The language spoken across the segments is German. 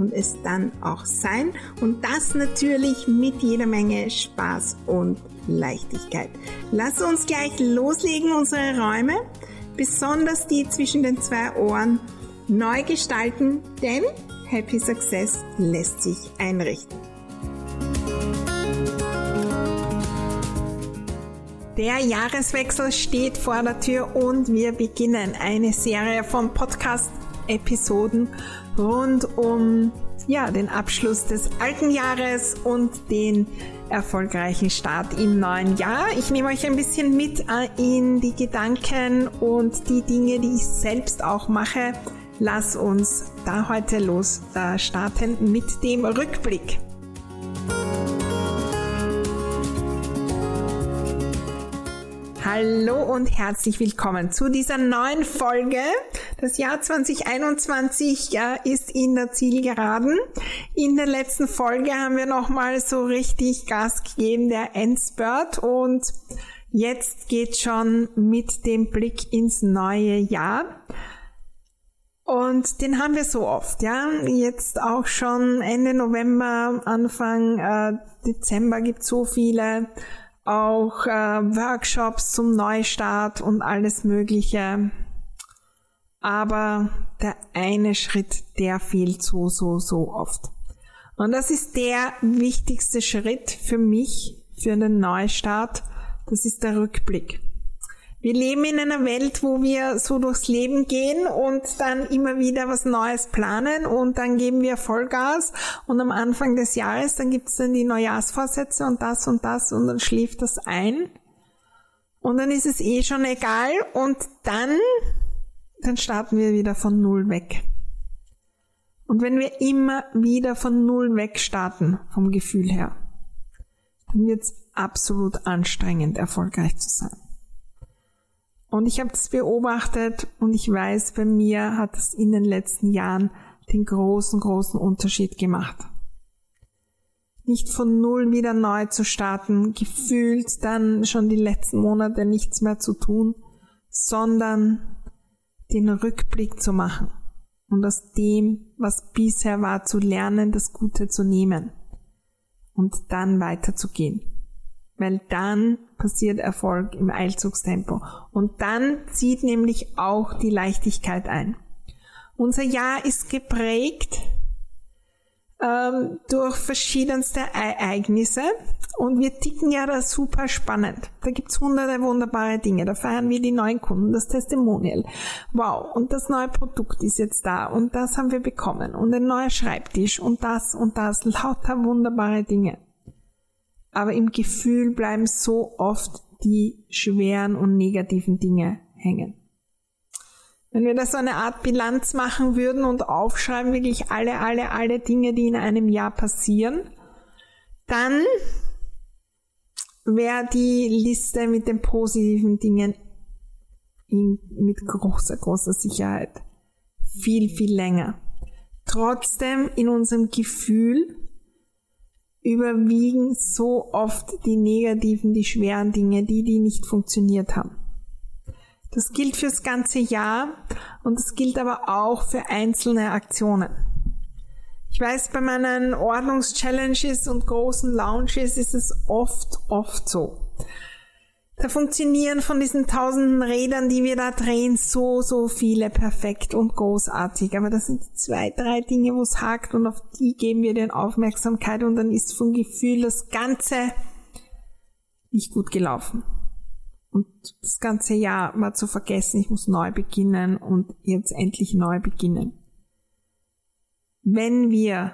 und es dann auch sein. Und das natürlich mit jeder Menge Spaß und Leichtigkeit. Lass uns gleich loslegen, unsere Räume, besonders die zwischen den zwei Ohren, neu gestalten, denn Happy Success lässt sich einrichten. Der Jahreswechsel steht vor der Tür und wir beginnen eine Serie von Podcast-Episoden rund um ja, den Abschluss des alten Jahres und den erfolgreichen Start im neuen Jahr. Ich nehme euch ein bisschen mit äh, in die Gedanken und die Dinge, die ich selbst auch mache. Lass uns da heute los äh, starten mit dem Rückblick. Hallo und herzlich willkommen zu dieser neuen Folge. Das Jahr 2021 ja, ist in der Zielgeraden. In der letzten Folge haben wir nochmal so richtig Gas gegeben, der Endspurt und jetzt geht schon mit dem Blick ins neue Jahr. Und den haben wir so oft, ja. Jetzt auch schon Ende November, Anfang äh, Dezember gibt so viele auch äh, Workshops zum Neustart und alles Mögliche. Aber der eine Schritt, der fehlt so, so, so oft. Und das ist der wichtigste Schritt für mich, für den Neustart. Das ist der Rückblick. Wir leben in einer Welt, wo wir so durchs Leben gehen und dann immer wieder was Neues planen und dann geben wir Vollgas und am Anfang des Jahres, dann gibt's dann die Neujahrsvorsätze und das und das und dann schläft das ein und dann ist es eh schon egal und dann, dann starten wir wieder von Null weg. Und wenn wir immer wieder von Null weg starten, vom Gefühl her, dann wird's absolut anstrengend, erfolgreich zu sein. Und ich habe das beobachtet und ich weiß, bei mir hat es in den letzten Jahren den großen, großen Unterschied gemacht. Nicht von Null wieder neu zu starten, gefühlt dann schon die letzten Monate nichts mehr zu tun, sondern den Rückblick zu machen und aus dem, was bisher war, zu lernen, das Gute zu nehmen und dann weiterzugehen weil dann passiert Erfolg im Eilzugstempo. Und dann zieht nämlich auch die Leichtigkeit ein. Unser Jahr ist geprägt ähm, durch verschiedenste Ereignisse und wir ticken ja da super spannend. Da gibt's hunderte wunderbare Dinge. Da feiern wir die neuen Kunden, das Testimonial. Wow, und das neue Produkt ist jetzt da und das haben wir bekommen und ein neuer Schreibtisch und das und das. Lauter wunderbare Dinge aber im Gefühl bleiben so oft die schweren und negativen Dinge hängen. Wenn wir da so eine Art Bilanz machen würden und aufschreiben wirklich alle, alle, alle Dinge, die in einem Jahr passieren, dann wäre die Liste mit den positiven Dingen in, mit großer, großer Sicherheit viel, viel länger. Trotzdem in unserem Gefühl überwiegen so oft die negativen, die schweren Dinge, die, die nicht funktioniert haben. Das gilt fürs ganze Jahr und das gilt aber auch für einzelne Aktionen. Ich weiß, bei meinen Ordnungschallenges und großen Launches ist es oft, oft so, da funktionieren von diesen tausenden Rädern, die wir da drehen, so, so viele perfekt und großartig. Aber das sind zwei, drei Dinge, wo es hakt und auf die geben wir den Aufmerksamkeit und dann ist vom Gefühl das Ganze nicht gut gelaufen. Und das ganze Jahr war zu vergessen, ich muss neu beginnen und jetzt endlich neu beginnen. Wenn wir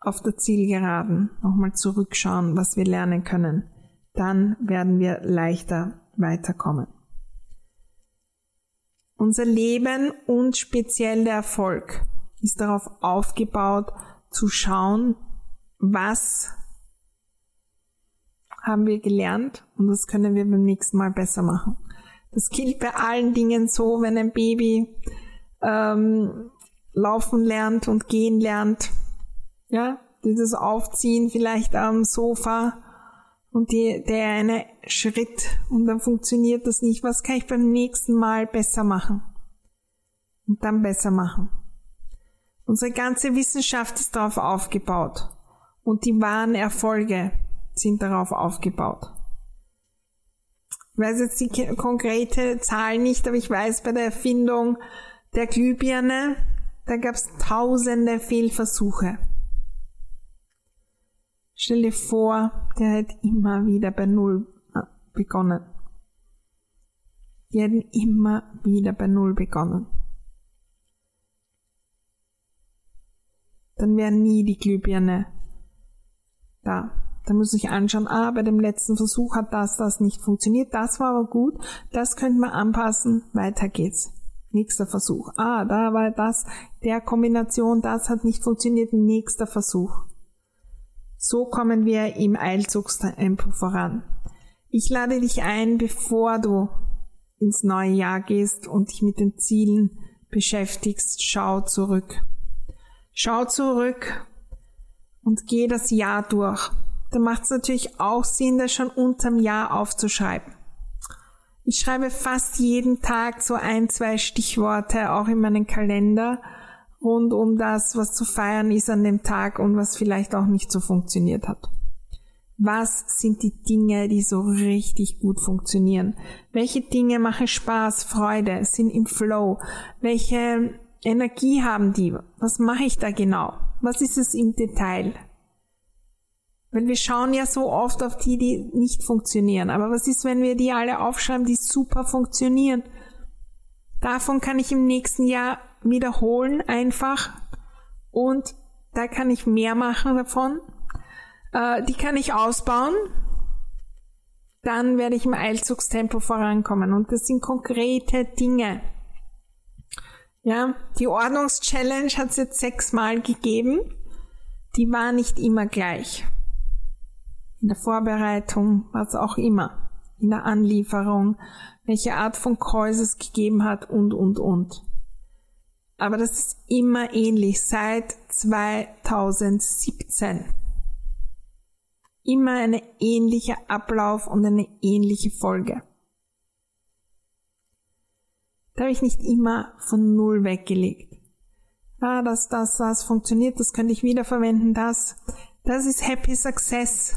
auf der Zielgeraden nochmal zurückschauen, was wir lernen können, dann werden wir leichter weiterkommen. Unser Leben und speziell der Erfolg ist darauf aufgebaut, zu schauen, was haben wir gelernt und das können wir beim nächsten Mal besser machen. Das gilt bei allen Dingen so, wenn ein Baby ähm, laufen lernt und gehen lernt. Ja, dieses Aufziehen vielleicht am Sofa und die, der eine Schritt und dann funktioniert das nicht. Was kann ich beim nächsten Mal besser machen? Und dann besser machen. Unsere ganze Wissenschaft ist darauf aufgebaut und die wahren Erfolge sind darauf aufgebaut. Ich weiß jetzt die konkrete Zahl nicht, aber ich weiß bei der Erfindung der Glühbirne, da gab es tausende Fehlversuche. Stell dir vor, der hätte immer wieder bei Null äh, begonnen. Die hätten immer wieder bei Null begonnen. Dann wäre nie die Glühbirne da. Da muss ich anschauen, ah, bei dem letzten Versuch hat das, das nicht funktioniert, das war aber gut, das könnte man anpassen, weiter geht's. Nächster Versuch. Ah, da war das, der Kombination, das hat nicht funktioniert, nächster Versuch. So kommen wir im Eilzugstempo voran. Ich lade dich ein, bevor du ins neue Jahr gehst und dich mit den Zielen beschäftigst, schau zurück. Schau zurück und geh das Jahr durch da macht es natürlich auch Sinn, das schon unterm Jahr aufzuschreiben. Ich schreibe fast jeden Tag so ein, zwei Stichworte auch in meinen Kalender rund um das, was zu feiern ist an dem Tag und was vielleicht auch nicht so funktioniert hat. Was sind die Dinge, die so richtig gut funktionieren? Welche Dinge machen Spaß, Freude, sind im Flow? Welche Energie haben die? Was mache ich da genau? Was ist es im Detail? Weil wir schauen ja so oft auf die, die nicht funktionieren. Aber was ist, wenn wir die alle aufschreiben, die super funktionieren? Davon kann ich im nächsten Jahr wiederholen einfach. Und da kann ich mehr machen davon. Äh, die kann ich ausbauen. Dann werde ich im Eilzugstempo vorankommen. Und das sind konkrete Dinge. Ja, die Ordnungschallenge hat es jetzt sechsmal gegeben. Die war nicht immer gleich in der Vorbereitung, was auch immer, in der Anlieferung, welche Art von Calls es gegeben hat und, und, und. Aber das ist immer ähnlich seit 2017. Immer eine ähnliche Ablauf und eine ähnliche Folge. Da habe ich nicht immer von Null weggelegt. Ah, das, das, das funktioniert, das könnte ich wiederverwenden, das. Das ist Happy Success.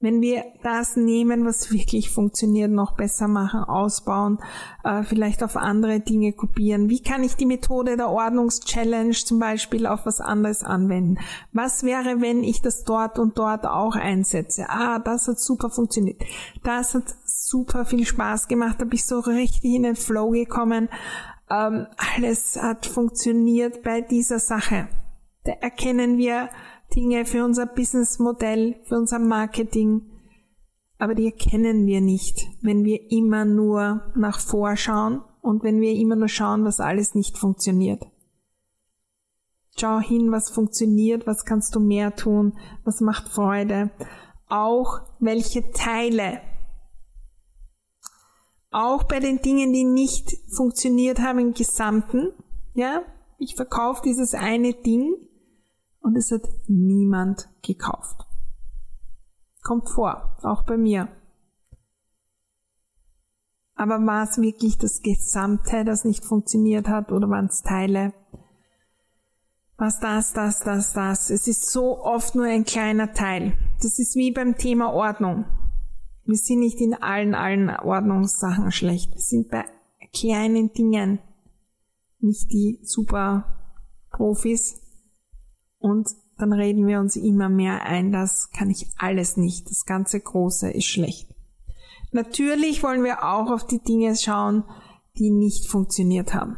Wenn wir das nehmen, was wirklich funktioniert, noch besser machen, ausbauen, äh, vielleicht auf andere Dinge kopieren. Wie kann ich die Methode der Ordnungschallenge zum Beispiel auf was anderes anwenden? Was wäre, wenn ich das dort und dort auch einsetze? Ah, das hat super funktioniert. Das hat super viel Spaß gemacht, da bin ich so richtig in den Flow gekommen. Ähm, alles hat funktioniert bei dieser Sache. Da erkennen wir, Dinge für unser Businessmodell, für unser Marketing, aber die erkennen wir nicht, wenn wir immer nur nach vorschauen und wenn wir immer nur schauen, was alles nicht funktioniert. Schau hin, was funktioniert, was kannst du mehr tun, was macht Freude, auch welche Teile, auch bei den Dingen, die nicht funktioniert haben im Gesamten, ja, ich verkaufe dieses eine Ding, und es hat niemand gekauft. Kommt vor, auch bei mir. Aber war es wirklich das Gesamte, das nicht funktioniert hat oder waren es Teile? Was das, das, das, das. Es ist so oft nur ein kleiner Teil. Das ist wie beim Thema Ordnung. Wir sind nicht in allen, allen Ordnungssachen schlecht. Wir sind bei kleinen Dingen nicht die super Profis, und dann reden wir uns immer mehr ein, das kann ich alles nicht, das ganze Große ist schlecht. Natürlich wollen wir auch auf die Dinge schauen, die nicht funktioniert haben.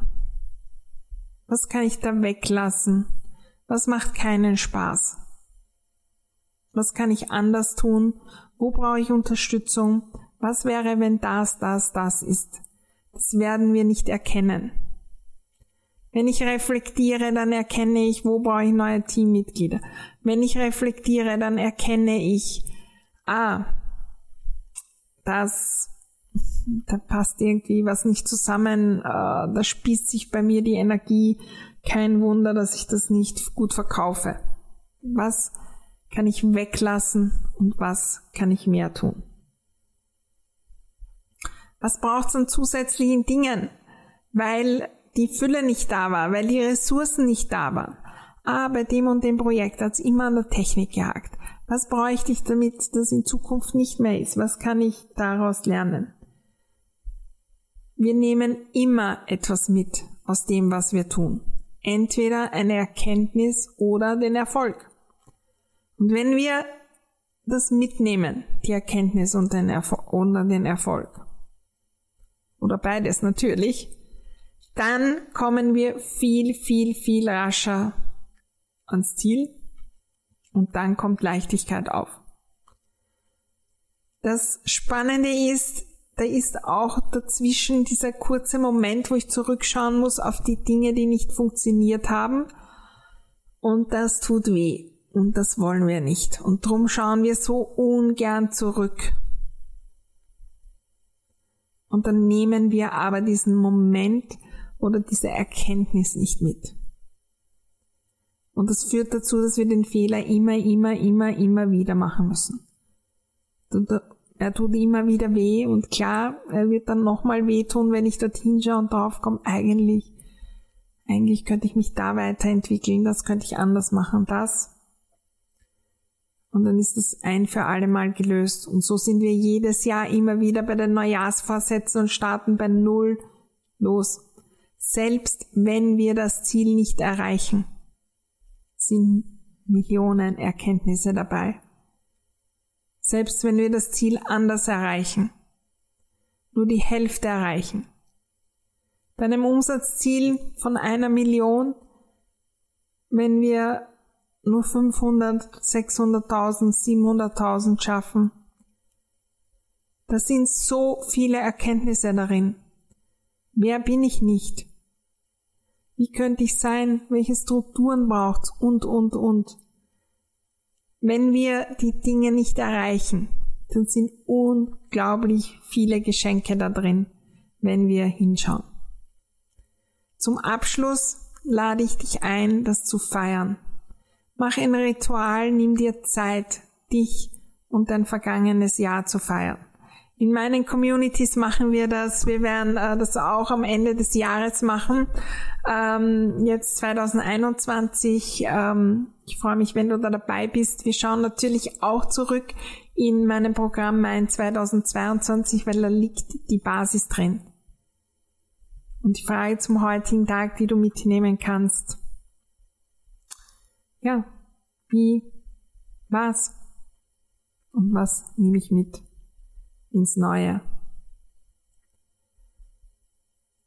Was kann ich da weglassen? Was macht keinen Spaß? Was kann ich anders tun? Wo brauche ich Unterstützung? Was wäre, wenn das, das, das ist? Das werden wir nicht erkennen. Wenn ich reflektiere, dann erkenne ich, wo brauche ich neue Teammitglieder. Wenn ich reflektiere, dann erkenne ich, ah, das, da passt irgendwie was nicht zusammen, äh, da spießt sich bei mir die Energie, kein Wunder, dass ich das nicht gut verkaufe. Was kann ich weglassen und was kann ich mehr tun? Was braucht es an zusätzlichen Dingen? Weil die Fülle nicht da war, weil die Ressourcen nicht da waren. Ah, bei dem und dem Projekt hat es immer an der Technik gehakt. Was bräuchte ich, damit das in Zukunft nicht mehr ist? Was kann ich daraus lernen? Wir nehmen immer etwas mit aus dem, was wir tun. Entweder eine Erkenntnis oder den Erfolg. Und wenn wir das mitnehmen, die Erkenntnis und den, Erfol oder den Erfolg, oder beides natürlich, dann kommen wir viel, viel, viel rascher ans Ziel und dann kommt Leichtigkeit auf. Das Spannende ist, da ist auch dazwischen dieser kurze Moment, wo ich zurückschauen muss auf die Dinge, die nicht funktioniert haben. Und das tut weh. Und das wollen wir nicht. Und drum schauen wir so ungern zurück. Und dann nehmen wir aber diesen Moment oder diese Erkenntnis nicht mit. Und das führt dazu, dass wir den Fehler immer, immer, immer, immer wieder machen müssen. Er tut immer wieder weh und klar, er wird dann nochmal wehtun, wenn ich dorthin schaue und drauf komme, eigentlich, eigentlich könnte ich mich da weiterentwickeln, das könnte ich anders machen, das und dann ist es ein für alle Mal gelöst. Und so sind wir jedes Jahr immer wieder bei den Neujahrsvorsätzen und starten bei Null los. Selbst wenn wir das Ziel nicht erreichen, sind Millionen Erkenntnisse dabei. Selbst wenn wir das Ziel anders erreichen, nur die Hälfte erreichen. Bei einem Umsatzziel von einer Million, wenn wir nur 500, 600.000, 700.000 schaffen. Da sind so viele Erkenntnisse darin. Wer bin ich nicht? Wie könnte ich sein? Welche Strukturen braucht's? Und, und, und. Wenn wir die Dinge nicht erreichen, dann sind unglaublich viele Geschenke da drin, wenn wir hinschauen. Zum Abschluss lade ich dich ein, das zu feiern. Mach ein Ritual, nimm dir Zeit, dich und dein vergangenes Jahr zu feiern. In meinen Communities machen wir das. Wir werden äh, das auch am Ende des Jahres machen. Ähm, jetzt 2021. Ähm, ich freue mich, wenn du da dabei bist. Wir schauen natürlich auch zurück in meinem Programm Mein 2022, weil da liegt die Basis drin. Und die Frage zum heutigen Tag, die du mitnehmen kannst ja, wie was und was nehme ich mit ins Neue.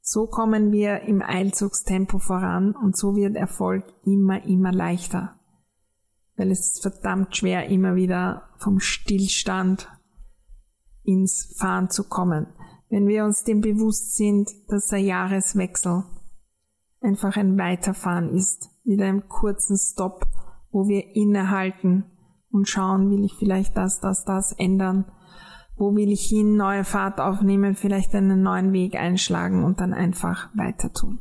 So kommen wir im Eilzugstempo voran und so wird Erfolg immer, immer leichter. Weil es ist verdammt schwer, immer wieder vom Stillstand ins Fahren zu kommen. Wenn wir uns dem bewusst sind, dass der Jahreswechsel einfach ein Weiterfahren ist mit einem kurzen Stopp, wo wir innehalten und schauen, will ich vielleicht das, das, das ändern, wo will ich hin, neue Fahrt aufnehmen, vielleicht einen neuen Weg einschlagen und dann einfach weiter tun.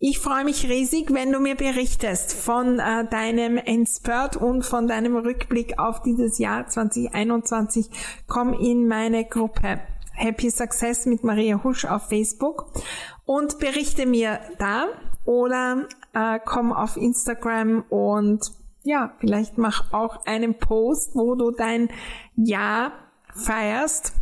Ich freue mich riesig, wenn du mir berichtest von äh, deinem Endspurt und von deinem Rückblick auf dieses Jahr 2021. Komm in meine Gruppe Happy Success mit Maria Husch auf Facebook und berichte mir da oder äh, komm auf Instagram und ja, vielleicht mach auch einen Post, wo du dein Jahr feierst,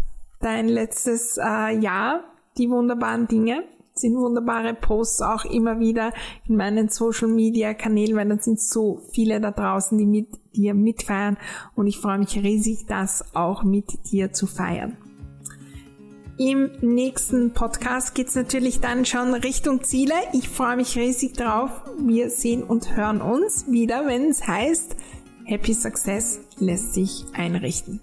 dein letztes äh, Jahr, die wunderbaren Dinge sind wunderbare Posts auch immer wieder in meinen Social Media Kanälen, weil dann sind so viele da draußen, die mit dir mitfeiern und ich freue mich riesig, das auch mit dir zu feiern. Im nächsten Podcast geht's natürlich dann schon Richtung Ziele. Ich freue mich riesig drauf. Wir sehen und hören uns wieder, wenn es heißt, Happy Success lässt sich einrichten.